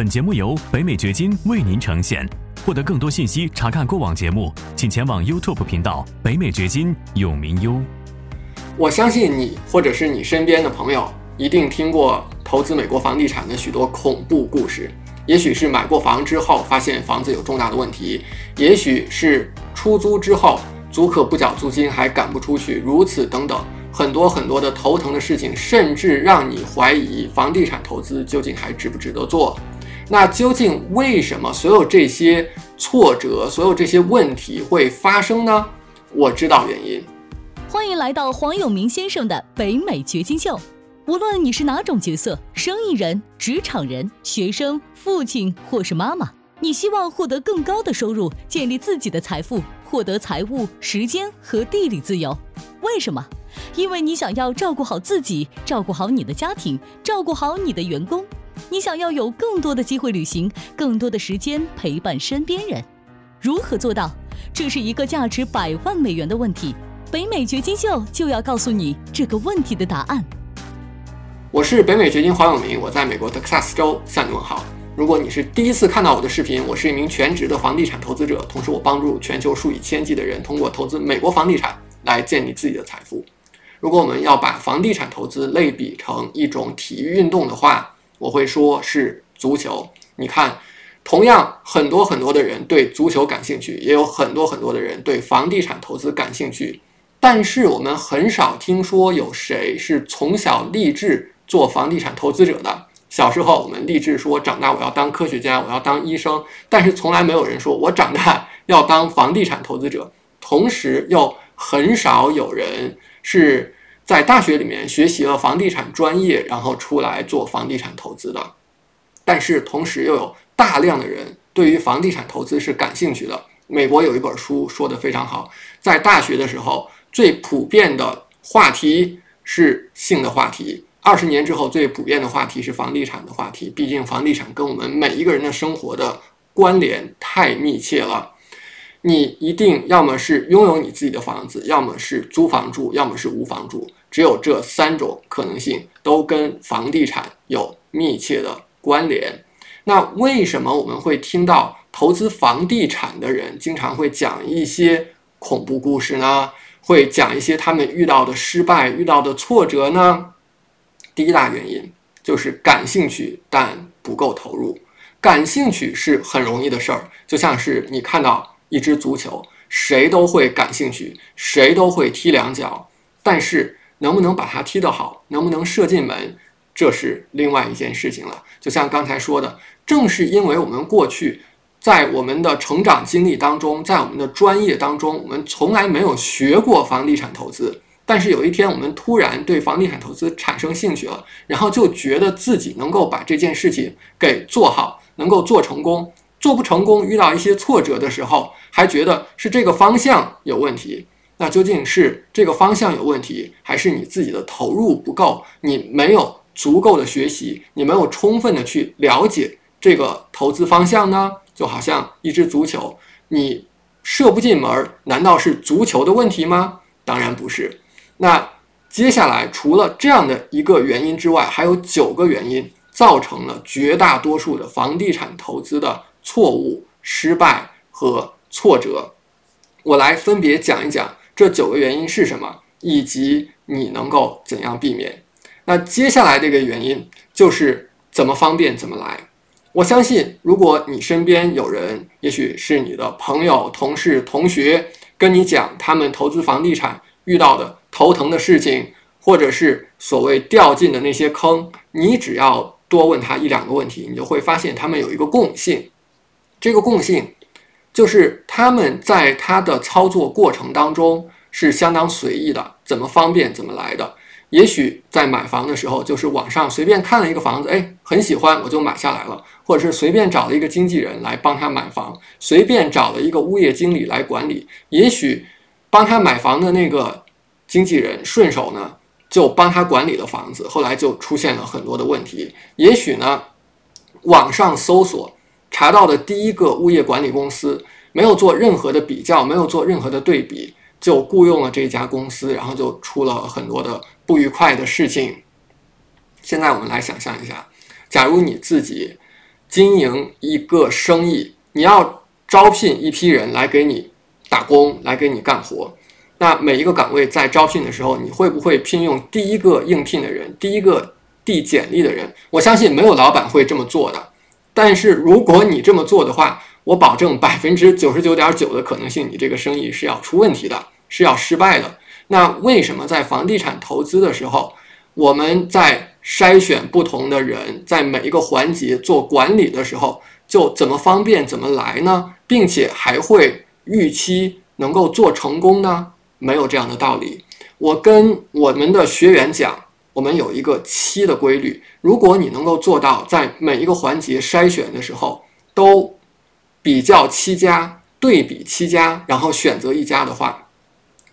本节目由北美掘金为您呈现。获得更多信息，查看过往节目，请前往 YouTube 频道“北美掘金永明优”。我相信你或者是你身边的朋友一定听过投资美国房地产的许多恐怖故事。也许是买过房之后发现房子有重大的问题，也许是出租之后租客不缴租金还赶不出去，如此等等，很多很多的头疼的事情，甚至让你怀疑房地产投资究竟还值不值得做。那究竟为什么所有这些挫折、所有这些问题会发生呢？我知道原因。欢迎来到黄永明先生的北美掘金秀。无论你是哪种角色，生意人、职场人、学生、父亲或是妈妈，你希望获得更高的收入，建立自己的财富，获得财务、时间和地理自由。为什么？因为你想要照顾好自己，照顾好你的家庭，照顾好你的员工。你想要有更多的机会旅行，更多的时间陪伴身边人，如何做到？这是一个价值百万美元的问题。北美掘金秀就要告诉你这个问题的答案。我是北美掘金黄永明，我在美国德克萨斯州向你问好。如果你是第一次看到我的视频，我是一名全职的房地产投资者，同时我帮助全球数以千计的人通过投资美国房地产来建立自己的财富。如果我们要把房地产投资类比成一种体育运动的话，我会说是足球。你看，同样很多很多的人对足球感兴趣，也有很多很多的人对房地产投资感兴趣。但是我们很少听说有谁是从小立志做房地产投资者的。小时候我们立志说，长大我要当科学家，我要当医生。但是从来没有人说我长大要当房地产投资者。同时又很少有人是。在大学里面学习了房地产专业，然后出来做房地产投资的，但是同时又有大量的人对于房地产投资是感兴趣的。美国有一本书说的非常好，在大学的时候最普遍的话题是性的话题，二十年之后最普遍的话题是房地产的话题。毕竟房地产跟我们每一个人的生活的关联太密切了。你一定要么是拥有你自己的房子，要么是租房住，要么是无房住。只有这三种可能性都跟房地产有密切的关联。那为什么我们会听到投资房地产的人经常会讲一些恐怖故事呢？会讲一些他们遇到的失败、遇到的挫折呢？第一大原因就是感兴趣但不够投入。感兴趣是很容易的事儿，就像是你看到一支足球，谁都会感兴趣，谁都会踢两脚，但是。能不能把它踢得好，能不能射进门，这是另外一件事情了。就像刚才说的，正是因为我们过去在我们的成长经历当中，在我们的专业当中，我们从来没有学过房地产投资。但是有一天，我们突然对房地产投资产生兴趣了，然后就觉得自己能够把这件事情给做好，能够做成功。做不成功，遇到一些挫折的时候，还觉得是这个方向有问题。那究竟是这个方向有问题，还是你自己的投入不够？你没有足够的学习，你没有充分的去了解这个投资方向呢？就好像一支足球，你射不进门，难道是足球的问题吗？当然不是。那接下来除了这样的一个原因之外，还有九个原因造成了绝大多数的房地产投资的错误、失败和挫折。我来分别讲一讲。这九个原因是什么？以及你能够怎样避免？那接下来这个原因就是怎么方便怎么来。我相信，如果你身边有人，也许是你的朋友、同事、同学，跟你讲他们投资房地产遇到的头疼的事情，或者是所谓掉进的那些坑，你只要多问他一两个问题，你就会发现他们有一个共性。这个共性。就是他们在他的操作过程当中是相当随意的，怎么方便怎么来的。也许在买房的时候，就是网上随便看了一个房子，哎，很喜欢，我就买下来了；或者是随便找了一个经纪人来帮他买房，随便找了一个物业经理来管理。也许帮他买房的那个经纪人顺手呢，就帮他管理了房子，后来就出现了很多的问题。也许呢，网上搜索。查到的第一个物业管理公司没有做任何的比较，没有做任何的对比，就雇佣了这家公司，然后就出了很多的不愉快的事情。现在我们来想象一下，假如你自己经营一个生意，你要招聘一批人来给你打工，来给你干活。那每一个岗位在招聘的时候，你会不会聘用第一个应聘的人，第一个递简历的人？我相信没有老板会这么做的。但是如果你这么做的话，我保证百分之九十九点九的可能性，你这个生意是要出问题的，是要失败的。那为什么在房地产投资的时候，我们在筛选不同的人，在每一个环节做管理的时候，就怎么方便怎么来呢？并且还会预期能够做成功呢？没有这样的道理。我跟我们的学员讲，我们有一个七的规律。如果你能够做到在每一个环节筛选的时候都比较七家，对比七家，然后选择一家的话，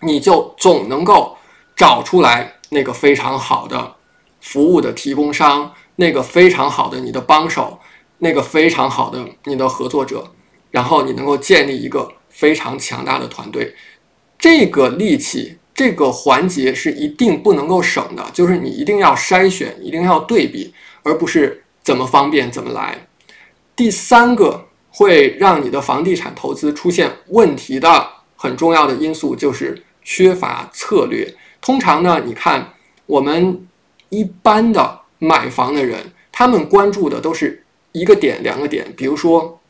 你就总能够找出来那个非常好的服务的提供商，那个非常好的你的帮手，那个非常好的你的合作者，然后你能够建立一个非常强大的团队。这个力气，这个环节是一定不能够省的，就是你一定要筛选，一定要对比，而不是怎么方便怎么来。第三个会让你的房地产投资出现问题的很重要的因素就是缺乏策略。通常呢，你看我们一般的买房的人，他们关注的都是一个点、两个点，比如说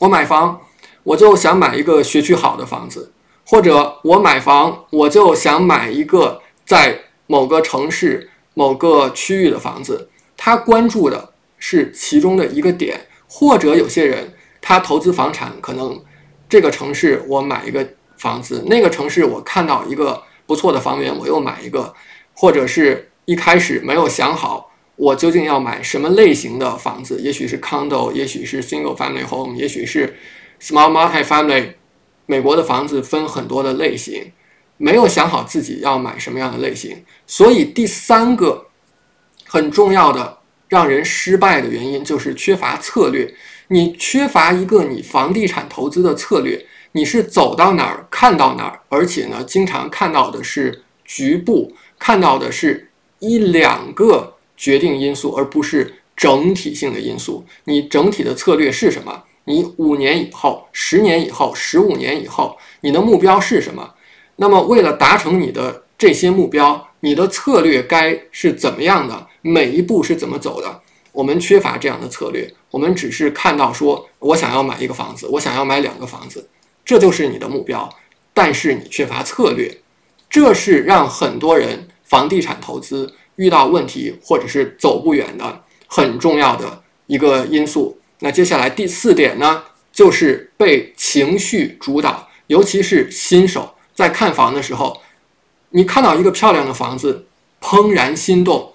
我买房，我就想买一个学区好的房子。或者我买房，我就想买一个在某个城市、某个区域的房子。他关注的是其中的一个点，或者有些人他投资房产，可能这个城市我买一个房子，那个城市我看到一个不错的房源，我又买一个，或者是一开始没有想好我究竟要买什么类型的房子，也许是 condo，也许是 single family home，也许是 small multi family。美国的房子分很多的类型，没有想好自己要买什么样的类型，所以第三个很重要的让人失败的原因就是缺乏策略。你缺乏一个你房地产投资的策略，你是走到哪儿看到哪儿，而且呢，经常看到的是局部，看到的是一两个决定因素，而不是整体性的因素。你整体的策略是什么？你五年以后、十年以后、十五年以后，你的目标是什么？那么，为了达成你的这些目标，你的策略该是怎么样的？每一步是怎么走的？我们缺乏这样的策略，我们只是看到说，我想要买一个房子，我想要买两个房子，这就是你的目标，但是你缺乏策略，这是让很多人房地产投资遇到问题或者是走不远的很重要的一个因素。那接下来第四点呢，就是被情绪主导，尤其是新手在看房的时候，你看到一个漂亮的房子，怦然心动，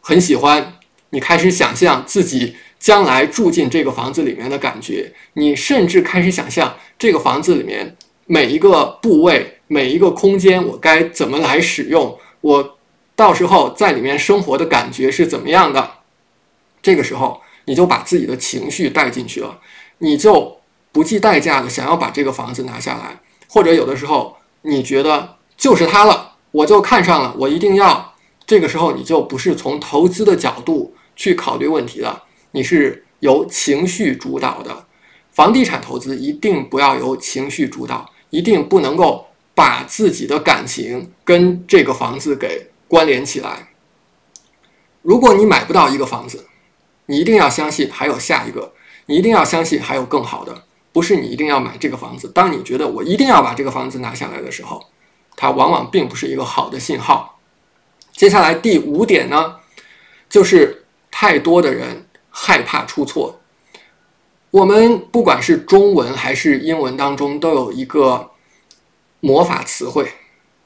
很喜欢，你开始想象自己将来住进这个房子里面的感觉，你甚至开始想象这个房子里面每一个部位、每一个空间，我该怎么来使用，我到时候在里面生活的感觉是怎么样的，这个时候。你就把自己的情绪带进去了，你就不计代价的想要把这个房子拿下来，或者有的时候你觉得就是它了，我就看上了，我一定要。这个时候你就不是从投资的角度去考虑问题了，你是由情绪主导的。房地产投资一定不要由情绪主导，一定不能够把自己的感情跟这个房子给关联起来。如果你买不到一个房子，你一定要相信还有下一个，你一定要相信还有更好的，不是你一定要买这个房子。当你觉得我一定要把这个房子拿下来的时候，它往往并不是一个好的信号。接下来第五点呢，就是太多的人害怕出错。我们不管是中文还是英文当中，都有一个魔法词汇，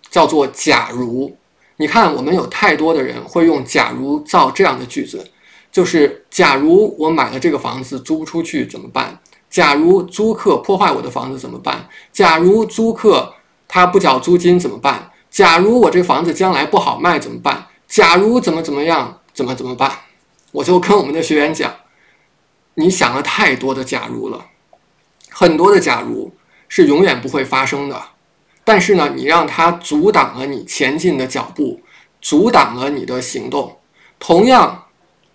叫做“假如”。你看，我们有太多的人会用“假如”造这样的句子。就是假如我买了这个房子租不出去怎么办？假如租客破坏我的房子怎么办？假如租客他不缴租金怎么办？假如我这房子将来不好卖怎么办？假如怎么怎么样怎么怎么办？我就跟我们的学员讲，你想了太多的假如了，很多的假如是永远不会发生的。但是呢，你让它阻挡了你前进的脚步，阻挡了你的行动。同样。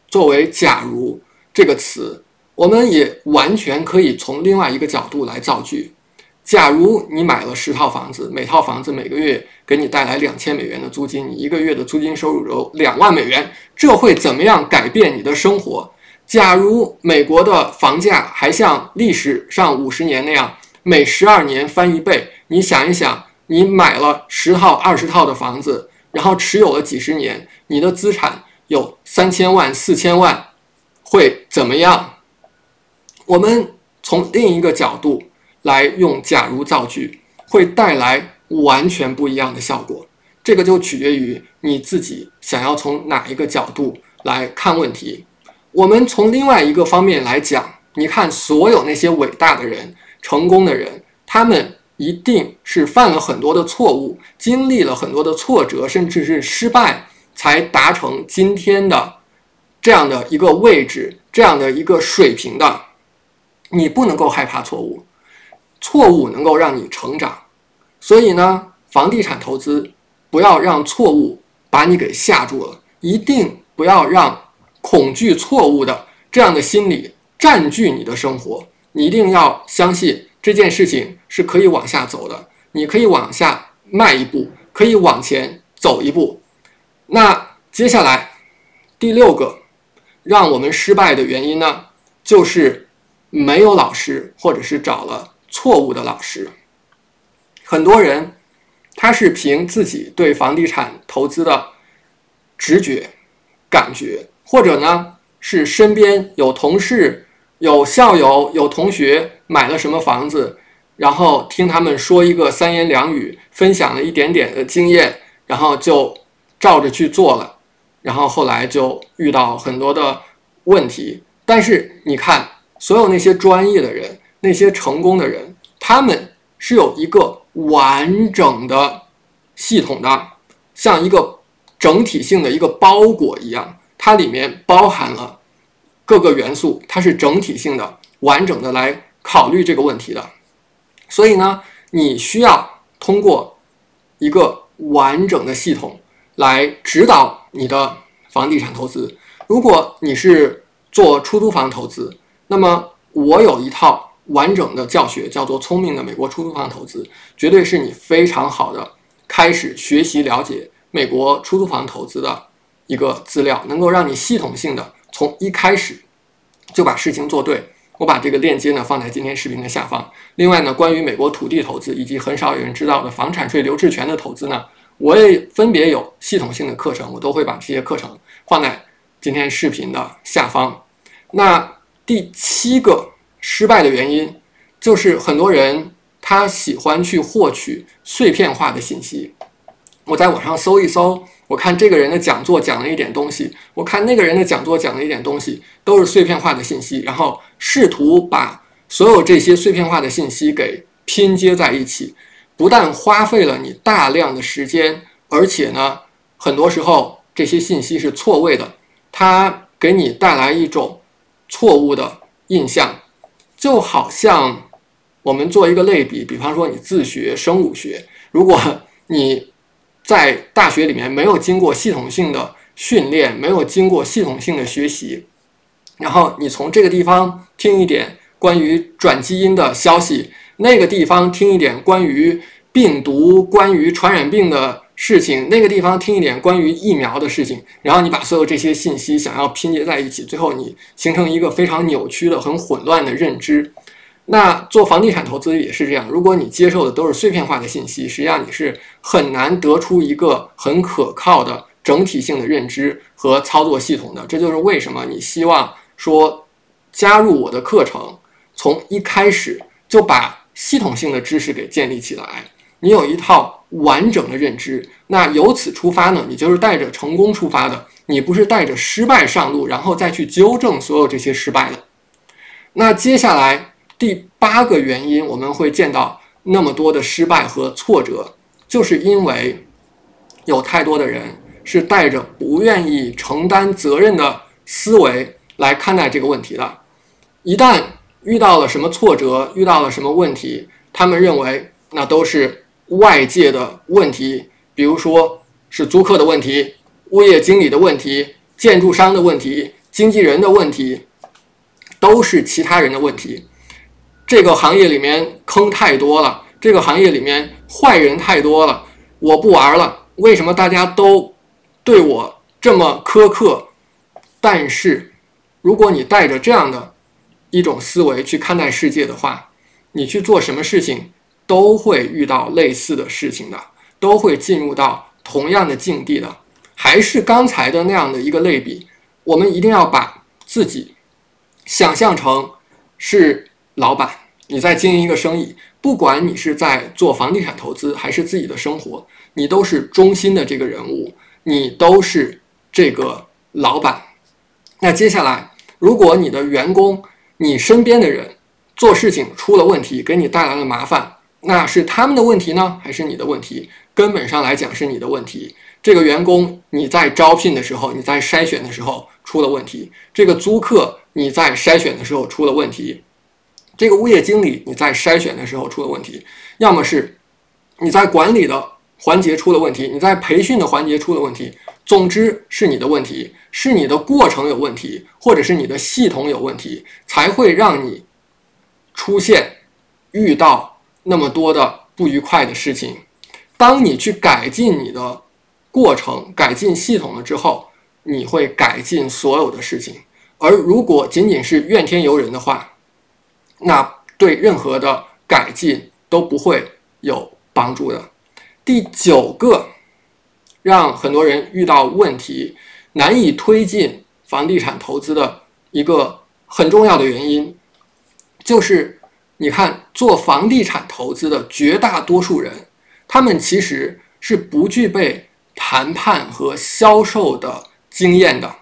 作为“假如”这个词，我们也完全可以从另外一个角度来造句。假如你买了十套房子，每套房子每个月给你带来两千美元的租金，你一个月的租金收入有两万美元，这会怎么样改变你的生活？假如美国的房价还像历史上五十年那样，每十二年翻一倍，你想一想，你买了十套、二十套的房子，然后持有了几十年，你的资产有三千万、四千万，会怎么样？我们从另一个角度。来用假如造句，会带来完全不一样的效果。这个就取决于你自己想要从哪一个角度来看问题。我们从另外一个方面来讲，你看所有那些伟大的人、成功的人，他们一定是犯了很多的错误，经历了很多的挫折，甚至是失败，才达成今天的这样的一个位置、这样的一个水平的。你不能够害怕错误。错误能够让你成长，所以呢，房地产投资不要让错误把你给吓住了，一定不要让恐惧错误的这样的心理占据你的生活。你一定要相信这件事情是可以往下走的，你可以往下迈一步，可以往前走一步。那接下来第六个让我们失败的原因呢，就是没有老师，或者是找了。错误的老师，很多人他是凭自己对房地产投资的直觉、感觉，或者呢是身边有同事、有校友、有同学买了什么房子，然后听他们说一个三言两语，分享了一点点的经验，然后就照着去做了，然后后来就遇到很多的问题。但是你看，所有那些专业的人。那些成功的人，他们是有一个完整的系统的，像一个整体性的一个包裹一样，它里面包含了各个元素，它是整体性的、完整的来考虑这个问题的。所以呢，你需要通过一个完整的系统来指导你的房地产投资。如果你是做出租房投资，那么我有一套。完整的教学叫做《聪明的美国出租房投资》，绝对是你非常好的开始学习了解美国出租房投资的一个资料，能够让你系统性的从一开始就把事情做对。我把这个链接呢放在今天视频的下方。另外呢，关于美国土地投资以及很少有人知道的房产税留置权的投资呢，我也分别有系统性的课程，我都会把这些课程放在今天视频的下方。那第七个。失败的原因就是很多人他喜欢去获取碎片化的信息。我在网上搜一搜，我看这个人的讲座讲了一点东西，我看那个人的讲座讲了一点东西，都是碎片化的信息，然后试图把所有这些碎片化的信息给拼接在一起，不但花费了你大量的时间，而且呢，很多时候这些信息是错位的，它给你带来一种错误的印象。就好像我们做一个类比，比方说你自学生物学，如果你在大学里面没有经过系统性的训练，没有经过系统性的学习，然后你从这个地方听一点关于转基因的消息，那个地方听一点关于病毒、关于传染病的。事情那个地方听一点关于疫苗的事情，然后你把所有这些信息想要拼接在一起，最后你形成一个非常扭曲的、很混乱的认知。那做房地产投资也是这样，如果你接受的都是碎片化的信息，实际上你是很难得出一个很可靠的整体性的认知和操作系统的。这就是为什么你希望说加入我的课程，从一开始就把系统性的知识给建立起来。你有一套完整的认知，那由此出发呢？你就是带着成功出发的，你不是带着失败上路，然后再去纠正所有这些失败的。那接下来第八个原因，我们会见到那么多的失败和挫折，就是因为有太多的人是带着不愿意承担责任的思维来看待这个问题的。一旦遇到了什么挫折，遇到了什么问题，他们认为那都是。外界的问题，比如说是租客的问题、物业经理的问题、建筑商的问题、经纪人的问题，都是其他人的问题。这个行业里面坑太多了，这个行业里面坏人太多了，我不玩了。为什么大家都对我这么苛刻？但是，如果你带着这样的一种思维去看待世界的话，你去做什么事情都会遇到类似的事情的，都会进入到同样的境地的。还是刚才的那样的一个类比，我们一定要把自己想象成是老板，你在经营一个生意，不管你是在做房地产投资还是自己的生活，你都是中心的这个人物，你都是这个老板。那接下来，如果你的员工、你身边的人做事情出了问题，给你带来了麻烦，那是他们的问题呢，还是你的问题？根本上来讲是你的问题。这个员工你在招聘的时候，你在筛选的时候出了问题；这个租客你在筛选的时候出了问题；这个物业经理你在筛选的时候出了问题。要么是你在管理的环节出了问题，你在培训的环节出了问题。总之是你的问题，是你的过程有问题，或者是你的系统有问题，才会让你出现遇到那么多的不愉快的事情。当你去改进你的。过程改进系统了之后，你会改进所有的事情。而如果仅仅是怨天尤人的话，那对任何的改进都不会有帮助的。第九个，让很多人遇到问题、难以推进房地产投资的一个很重要的原因，就是你看做房地产投资的绝大多数人，他们其实是不具备。谈判和销售的经验的，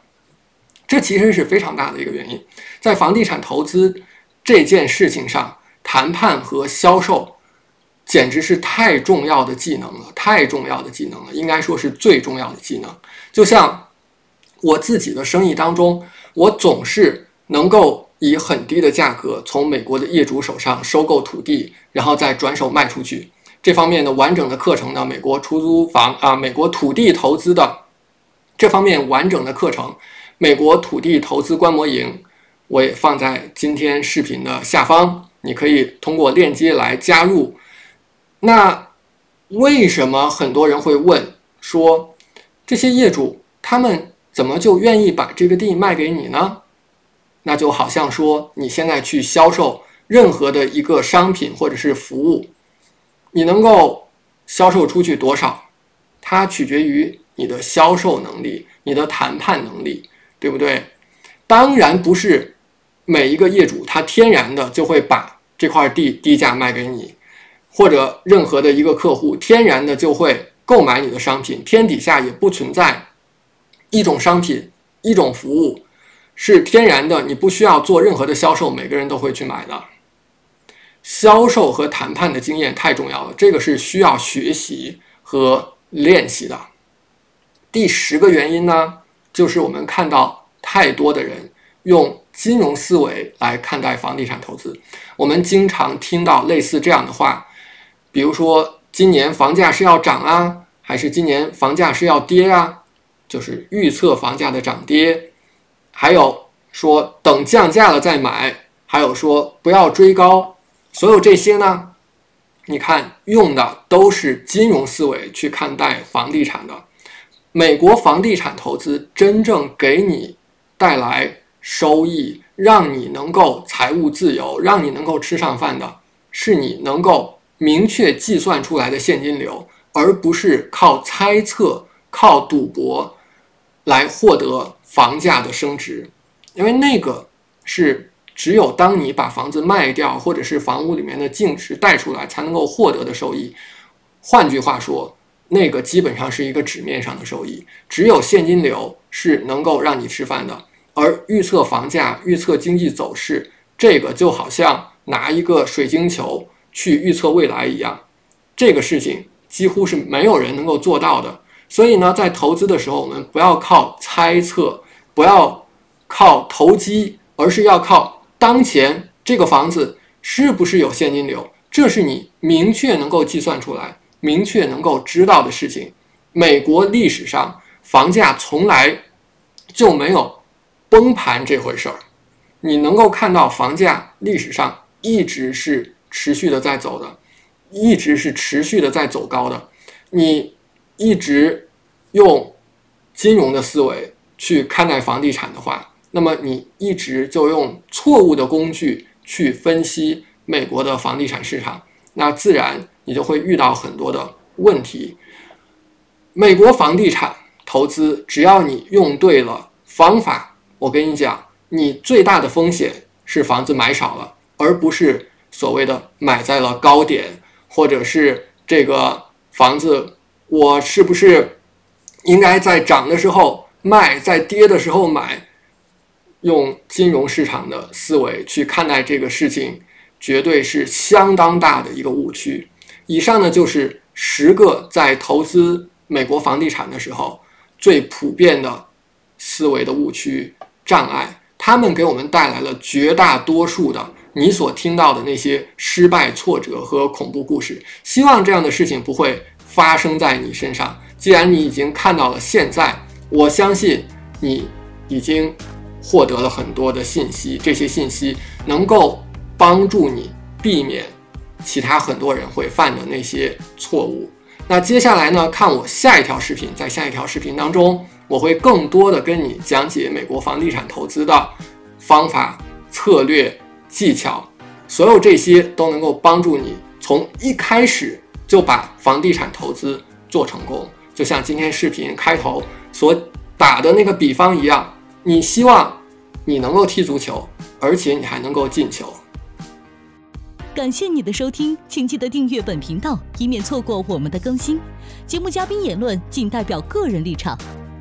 这其实是非常大的一个原因。在房地产投资这件事情上，谈判和销售简直是太重要的技能了，太重要的技能了，应该说是最重要的技能。就像我自己的生意当中，我总是能够以很低的价格从美国的业主手上收购土地，然后再转手卖出去。这方面的完整的课程呢，美国出租房啊，美国土地投资的这方面完整的课程，美国土地投资观摩营，我也放在今天视频的下方，你可以通过链接来加入。那为什么很多人会问说，这些业主他们怎么就愿意把这个地卖给你呢？那就好像说你现在去销售任何的一个商品或者是服务。你能够销售出去多少，它取决于你的销售能力、你的谈判能力，对不对？当然不是每一个业主他天然的就会把这块地低价卖给你，或者任何的一个客户天然的就会购买你的商品。天底下也不存在一种商品、一种服务是天然的，你不需要做任何的销售，每个人都会去买的。销售和谈判的经验太重要了，这个是需要学习和练习的。第十个原因呢，就是我们看到太多的人用金融思维来看待房地产投资。我们经常听到类似这样的话，比如说今年房价是要涨啊，还是今年房价是要跌啊？就是预测房价的涨跌，还有说等降价了再买，还有说不要追高。所有这些呢，你看用的都是金融思维去看待房地产的。美国房地产投资真正给你带来收益，让你能够财务自由，让你能够吃上饭的，是你能够明确计算出来的现金流，而不是靠猜测、靠赌博来获得房价的升值，因为那个是。只有当你把房子卖掉，或者是房屋里面的净值带出来，才能够获得的收益。换句话说，那个基本上是一个纸面上的收益。只有现金流是能够让你吃饭的。而预测房价、预测经济走势，这个就好像拿一个水晶球去预测未来一样，这个事情几乎是没有人能够做到的。所以呢，在投资的时候，我们不要靠猜测，不要靠投机，而是要靠。当前这个房子是不是有现金流？这是你明确能够计算出来、明确能够知道的事情。美国历史上房价从来就没有崩盘这回事儿，你能够看到房价历史上一直是持续的在走的，一直是持续的在走高的。你一直用金融的思维去看待房地产的话，那么你一直就用错误的工具去分析美国的房地产市场，那自然你就会遇到很多的问题。美国房地产投资，只要你用对了方法，我跟你讲，你最大的风险是房子买少了，而不是所谓的买在了高点，或者是这个房子我是不是应该在涨的时候卖，在跌的时候买？用金融市场的思维去看待这个事情，绝对是相当大的一个误区。以上呢，就是十个在投资。美国房地产的时候，最普遍的思维的误区障碍，他们给我们带来了绝大多数的你所听到的那些失败、挫折和恐怖故事。希望这样的事情不会发生在你身上。既然你已经看到了现在，我相信你已经获得了很多的信息，这些信息能够帮助你避免其他很多人会犯的那些错误。那接下来呢？看我下一条视频，在下一条视频当中，我会更多的跟你讲解美国房地产投资的方法、策略、技巧，所有这些都能够帮助你从一开始就把房地产投资做成功。就像今天视频开头所打的那个比方一样，你希望你能够踢足球，而且你还能够进球。感谢你的收听，请记得订阅本频道，以免错过我们的更新。节目嘉宾言论仅代表个人立场。